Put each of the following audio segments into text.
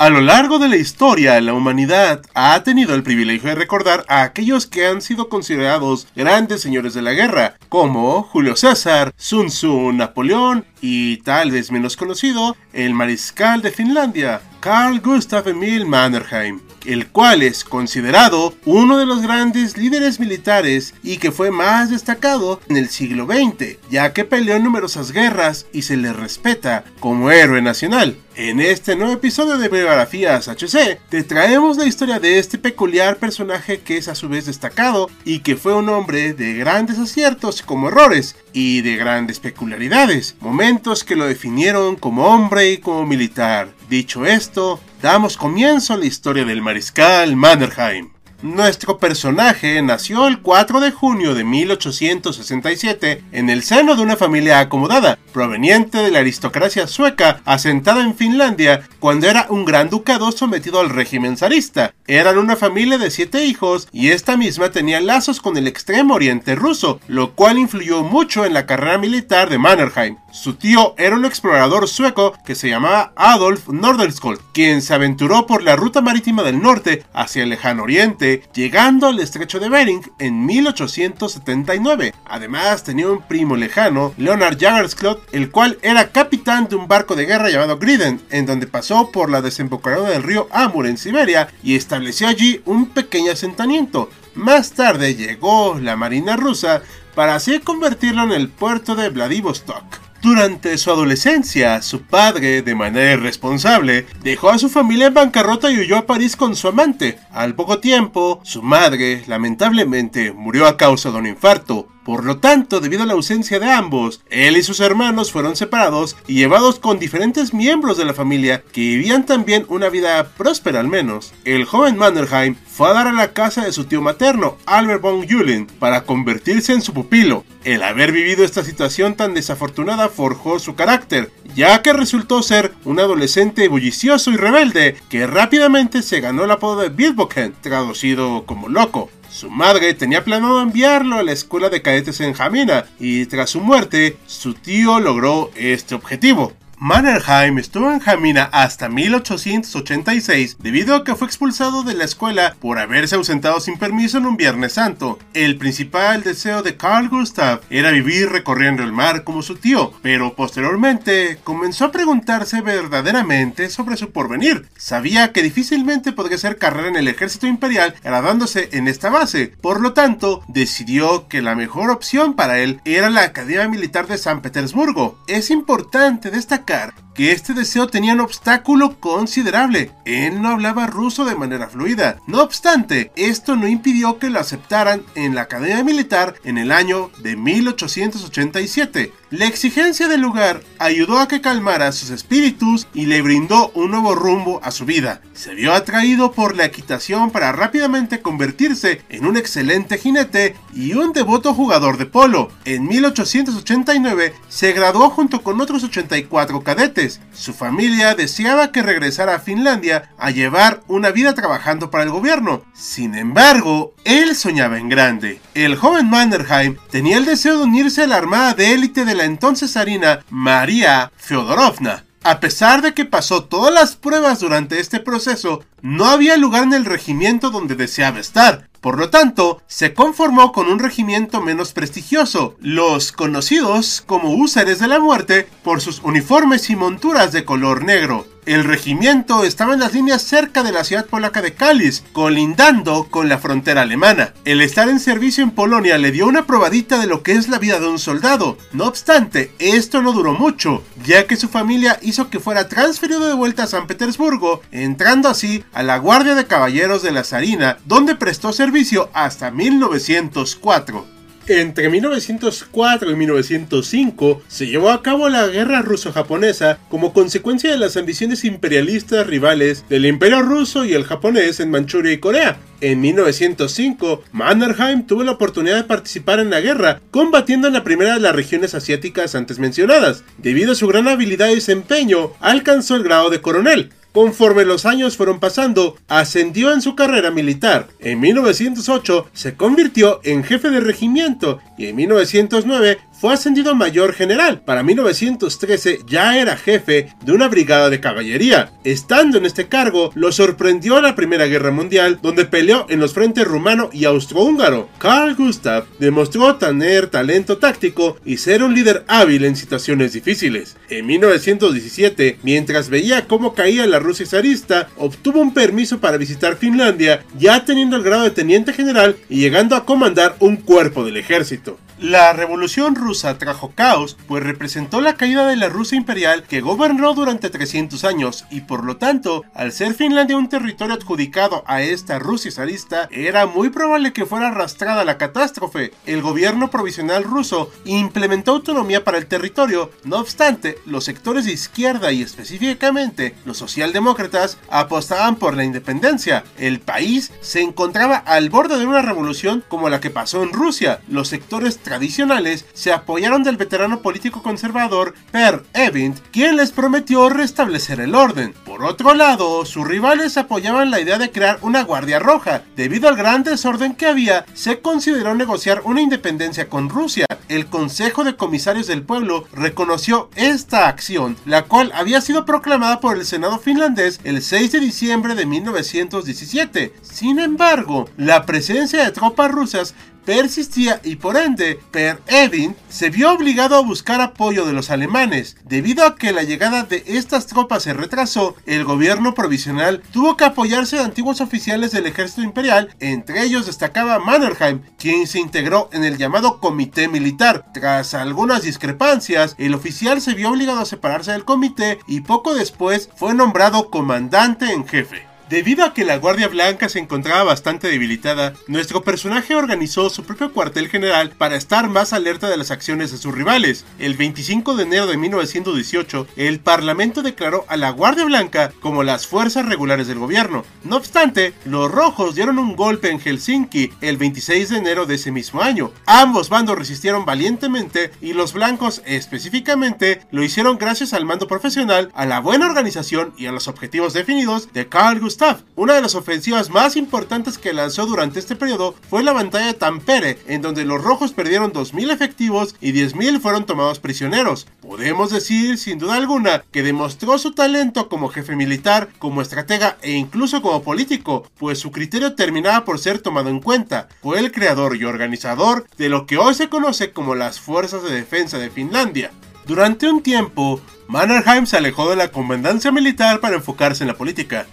A lo largo de la historia, la humanidad ha tenido el privilegio de recordar a aquellos que han sido considerados grandes señores de la guerra, como Julio César, Sun Tzu, Napoleón y tal vez menos conocido, el mariscal de Finlandia, Carl Gustav Emil Mannerheim, el cual es considerado uno de los grandes líderes militares y que fue más destacado en el siglo XX, ya que peleó en numerosas guerras y se le respeta como héroe nacional. En este nuevo episodio de Biografías HC, te traemos la historia de este peculiar personaje que es a su vez destacado y que fue un hombre de grandes aciertos como errores y de grandes peculiaridades, momentos que lo definieron como hombre y como militar. Dicho esto, damos comienzo a la historia del mariscal Mannerheim. Nuestro personaje nació el 4 de junio de 1867 en el seno de una familia acomodada, proveniente de la aristocracia sueca asentada en Finlandia cuando era un gran ducado sometido al régimen zarista. Eran una familia de siete hijos y esta misma tenía lazos con el extremo oriente ruso, lo cual influyó mucho en la carrera militar de Mannerheim. Su tío era un explorador sueco que se llamaba Adolf Nordenskjöld, quien se aventuró por la ruta marítima del norte hacia el lejano oriente llegando al estrecho de Bering en 1879. Además, tenía un primo lejano, Leonard Jagersklot, el cual era capitán de un barco de guerra llamado Griden, en donde pasó por la desembocadura del río Amur en Siberia y estableció allí un pequeño asentamiento. Más tarde llegó la marina rusa para así convertirlo en el puerto de Vladivostok. Durante su adolescencia, su padre, de manera irresponsable, dejó a su familia en bancarrota y huyó a París con su amante. Al poco tiempo, su madre, lamentablemente, murió a causa de un infarto. Por lo tanto, debido a la ausencia de ambos, él y sus hermanos fueron separados y llevados con diferentes miembros de la familia que vivían también una vida próspera al menos. El joven Mannerheim fue a dar a la casa de su tío materno, Albert von Julin, para convertirse en su pupilo. El haber vivido esta situación tan desafortunada forjó su carácter, ya que resultó ser un adolescente bullicioso y rebelde que rápidamente se ganó el apodo de Bilboken, traducido como loco. Su madre tenía planeado enviarlo a la escuela de cadetes en Jamina y tras su muerte, su tío logró este objetivo. Mannerheim estuvo en Jamina hasta 1886 debido a que fue expulsado de la escuela por haberse ausentado sin permiso en un Viernes Santo. El principal deseo de Carl Gustav era vivir recorriendo el mar como su tío, pero posteriormente comenzó a preguntarse verdaderamente sobre su porvenir. Sabía que difícilmente podría hacer carrera en el ejército imperial graduándose en esta base, por lo tanto decidió que la mejor opción para él era la Academia Militar de San Petersburgo. Es importante destacar sacar que este deseo tenía un obstáculo considerable. Él no hablaba ruso de manera fluida. No obstante, esto no impidió que lo aceptaran en la Academia Militar en el año de 1887. La exigencia del lugar ayudó a que calmara sus espíritus y le brindó un nuevo rumbo a su vida. Se vio atraído por la equitación para rápidamente convertirse en un excelente jinete y un devoto jugador de polo. En 1889 se graduó junto con otros 84 cadetes. Su familia deseaba que regresara a Finlandia a llevar una vida trabajando para el gobierno. Sin embargo, él soñaba en grande. El joven Mannerheim tenía el deseo de unirse a la armada de élite de la entonces zarina María Feodorovna. A pesar de que pasó todas las pruebas durante este proceso, no había lugar en el regimiento donde deseaba estar. Por lo tanto, se conformó con un regimiento menos prestigioso, los conocidos como húsares de la muerte por sus uniformes y monturas de color negro. El regimiento estaba en las líneas cerca de la ciudad polaca de Kalisz, colindando con la frontera alemana. El estar en servicio en Polonia le dio una probadita de lo que es la vida de un soldado. No obstante, esto no duró mucho, ya que su familia hizo que fuera transferido de vuelta a San Petersburgo, entrando así a la Guardia de Caballeros de la Zarina, donde prestó servicio hasta 1904. Entre 1904 y 1905 se llevó a cabo la guerra ruso-japonesa como consecuencia de las ambiciones imperialistas rivales del imperio ruso y el japonés en Manchuria y Corea. En 1905, Mannerheim tuvo la oportunidad de participar en la guerra, combatiendo en la primera de las regiones asiáticas antes mencionadas. Debido a su gran habilidad y desempeño, alcanzó el grado de coronel. Conforme los años fueron pasando, ascendió en su carrera militar. En 1908 se convirtió en jefe de regimiento y en 1909 fue ascendido a mayor general. Para 1913 ya era jefe de una brigada de caballería. Estando en este cargo, lo sorprendió la Primera Guerra Mundial, donde peleó en los frentes rumano y austrohúngaro. Carl Gustav demostró tener talento táctico y ser un líder hábil en situaciones difíciles. En 1917, mientras veía cómo caía la Rusia zarista, obtuvo un permiso para visitar Finlandia, ya teniendo el grado de teniente general y llegando a comandar un cuerpo del ejército. La revolución rusa trajo caos, pues representó la caída de la Rusia imperial que gobernó durante 300 años y por lo tanto, al ser Finlandia un territorio adjudicado a esta Rusia zarista, era muy probable que fuera arrastrada la catástrofe. El gobierno provisional ruso implementó autonomía para el territorio, no obstante, los sectores de izquierda y específicamente los socialdemócratas apostaban por la independencia. El país se encontraba al borde de una revolución como la que pasó en Rusia. Los sectores tradicionales se apoyaron del veterano político conservador Per Evint, quien les prometió restablecer el orden. Por otro lado, sus rivales apoyaban la idea de crear una Guardia Roja. Debido al gran desorden que había, se consideró negociar una independencia con Rusia. El Consejo de Comisarios del Pueblo reconoció esta acción, la cual había sido proclamada por el Senado finlandés el 6 de diciembre de 1917. Sin embargo, la presencia de tropas rusas persistía y por ende Per Evin se vio obligado a buscar apoyo de los alemanes. Debido a que la llegada de estas tropas se retrasó, el gobierno provisional tuvo que apoyarse de antiguos oficiales del ejército imperial, entre ellos destacaba Mannerheim, quien se integró en el llamado comité militar. Tras algunas discrepancias, el oficial se vio obligado a separarse del comité y poco después fue nombrado comandante en jefe. Debido a que la Guardia Blanca se encontraba bastante debilitada, nuestro personaje organizó su propio cuartel general para estar más alerta de las acciones de sus rivales. El 25 de enero de 1918, el Parlamento declaró a la Guardia Blanca como las fuerzas regulares del gobierno. No obstante, los rojos dieron un golpe en Helsinki el 26 de enero de ese mismo año. Ambos bandos resistieron valientemente y los blancos específicamente lo hicieron gracias al mando profesional, a la buena organización y a los objetivos definidos de Carl Gustav una de las ofensivas más importantes que lanzó durante este periodo fue la batalla de Tampere, en donde los rojos perdieron 2.000 efectivos y 10.000 fueron tomados prisioneros. Podemos decir, sin duda alguna, que demostró su talento como jefe militar, como estratega e incluso como político, pues su criterio terminaba por ser tomado en cuenta. Fue el creador y organizador de lo que hoy se conoce como las Fuerzas de Defensa de Finlandia. Durante un tiempo, Mannerheim se alejó de la comandancia militar para enfocarse en la política.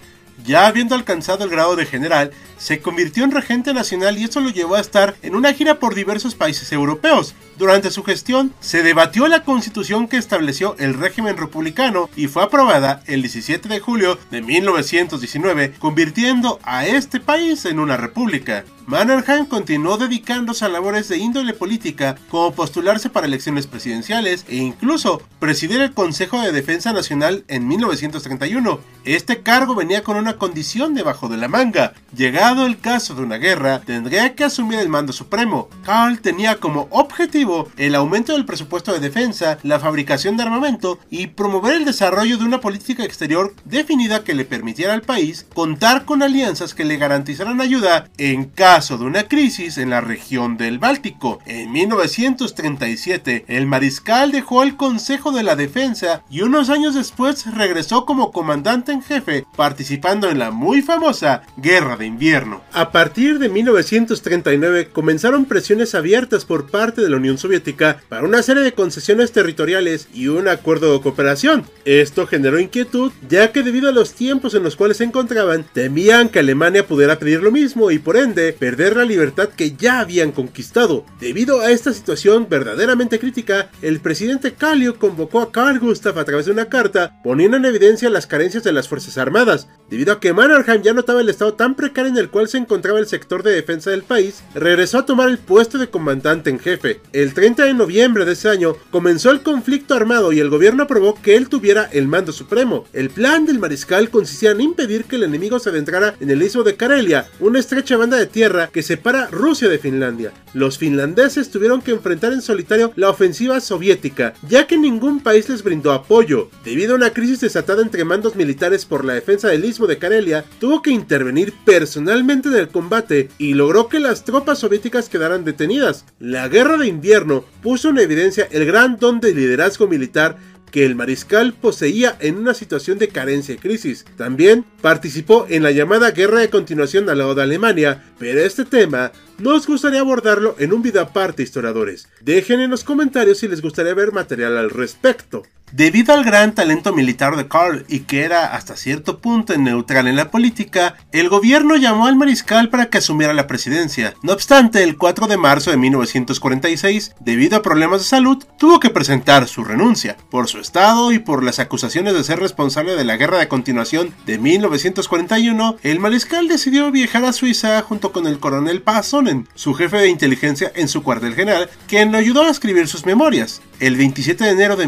Ya habiendo alcanzado el grado de general, se convirtió en regente nacional y eso lo llevó a estar en una gira por diversos países europeos. Durante su gestión, se debatió la constitución que estableció el régimen republicano y fue aprobada el 17 de julio de 1919, convirtiendo a este país en una república. Mannerheim continuó dedicándose a labores de índole política, como postularse para elecciones presidenciales e incluso presidir el Consejo de Defensa Nacional en 1931. Este cargo venía con una condición debajo de la manga. Llegado el caso de una guerra, tendría que asumir el mando supremo. Karl tenía como objetivo el aumento del presupuesto de defensa, la fabricación de armamento y promover el desarrollo de una política exterior definida que le permitiera al país contar con alianzas que le garantizaran ayuda en caso de una crisis en la región del Báltico. En 1937, el mariscal dejó el Consejo de la Defensa y unos años después regresó como comandante en jefe, participando en la muy famosa Guerra de Invierno. A partir de 1939 comenzaron presiones abiertas por parte de la Unión Soviética para una serie de concesiones territoriales y un acuerdo de cooperación. Esto generó inquietud, ya que debido a los tiempos en los cuales se encontraban, temían que Alemania pudiera pedir lo mismo y por ende perder la libertad que ya habían conquistado. Debido a esta situación verdaderamente crítica, el presidente Calio convocó a Carl Gustav a través de una carta poniendo en evidencia las carencias de las Fuerzas Armadas, debido a que Mannerheim ya notaba el estado tan precario en el cual se encontraba el sector de defensa del país, regresó a tomar el puesto de comandante en jefe. El 30 de noviembre de ese año comenzó el conflicto armado y el gobierno aprobó que él tuviera el mando supremo. El plan del mariscal consistía en impedir que el enemigo se adentrara en el istmo de Karelia, una estrecha banda de tierra que separa Rusia de Finlandia. Los finlandeses tuvieron que enfrentar en solitario la ofensiva soviética, ya que ningún país les brindó apoyo. Debido a una crisis desatada entre mandos militares por la defensa del istmo de Karelia, tuvo que intervenir personalmente en el combate y logró que las tropas soviéticas quedaran detenidas. La guerra de invierno puso en evidencia el gran don de liderazgo militar que el mariscal poseía en una situación de carencia y crisis. También participó en la llamada guerra de continuación al lado de Alemania, pero este tema nos gustaría abordarlo en un video aparte, historiadores. Dejen en los comentarios si les gustaría ver material al respecto. Debido al gran talento militar de Karl y que era hasta cierto punto neutral en la política, el gobierno llamó al mariscal para que asumiera la presidencia. No obstante, el 4 de marzo de 1946, debido a problemas de salud, tuvo que presentar su renuncia. Por su estado y por las acusaciones de ser responsable de la guerra de continuación de 1941, el mariscal decidió viajar a Suiza junto con el coronel Pasonen, su jefe de inteligencia en su cuartel general, quien lo ayudó a escribir sus memorias. El 27 de enero de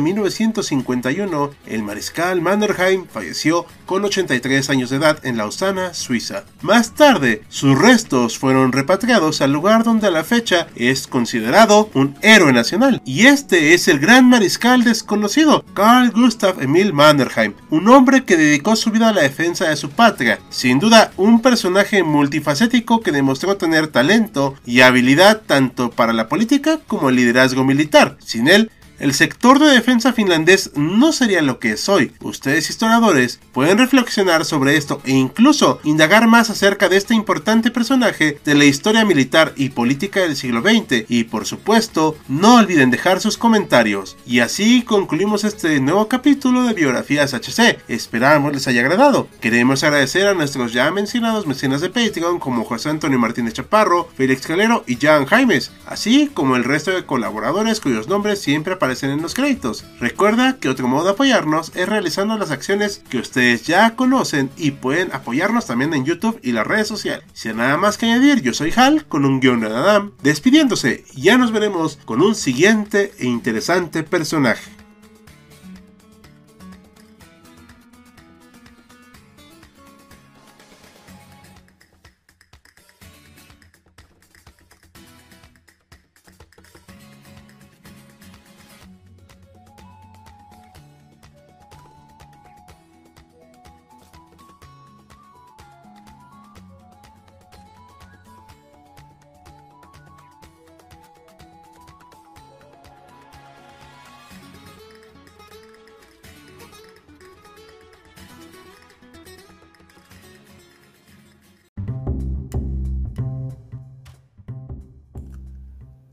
1951, el mariscal Mannerheim falleció con 83 años de edad en Lausana, Suiza. Más tarde, sus restos fueron repatriados al lugar donde a la fecha es considerado un héroe nacional. Y este es el gran mariscal desconocido, Carl Gustav Emil Mannerheim, un hombre que dedicó su vida a la defensa de su patria. Sin duda, un personaje multifacético que demostró tener talento y habilidad tanto para la política como el liderazgo militar. Sin él, el sector de defensa finlandés no sería lo que es hoy. Ustedes historiadores pueden reflexionar sobre esto e incluso indagar más acerca de este importante personaje de la historia militar y política del siglo XX y por supuesto no olviden dejar sus comentarios. Y así concluimos este nuevo capítulo de Biografías HC. Esperamos les haya agradado. Queremos agradecer a nuestros ya mencionados mecenas de Patreon como José Antonio Martínez Chaparro, Félix Calero y Jan Jaimes, así como el resto de colaboradores cuyos nombres siempre aparecen en los créditos. Recuerda que otro modo de apoyarnos es realizando las acciones que ustedes ya conocen y pueden apoyarnos también en YouTube y las redes sociales. Sin nada más que añadir, yo soy Hal con un guion de Adam, despidiéndose. Ya nos veremos con un siguiente e interesante personaje.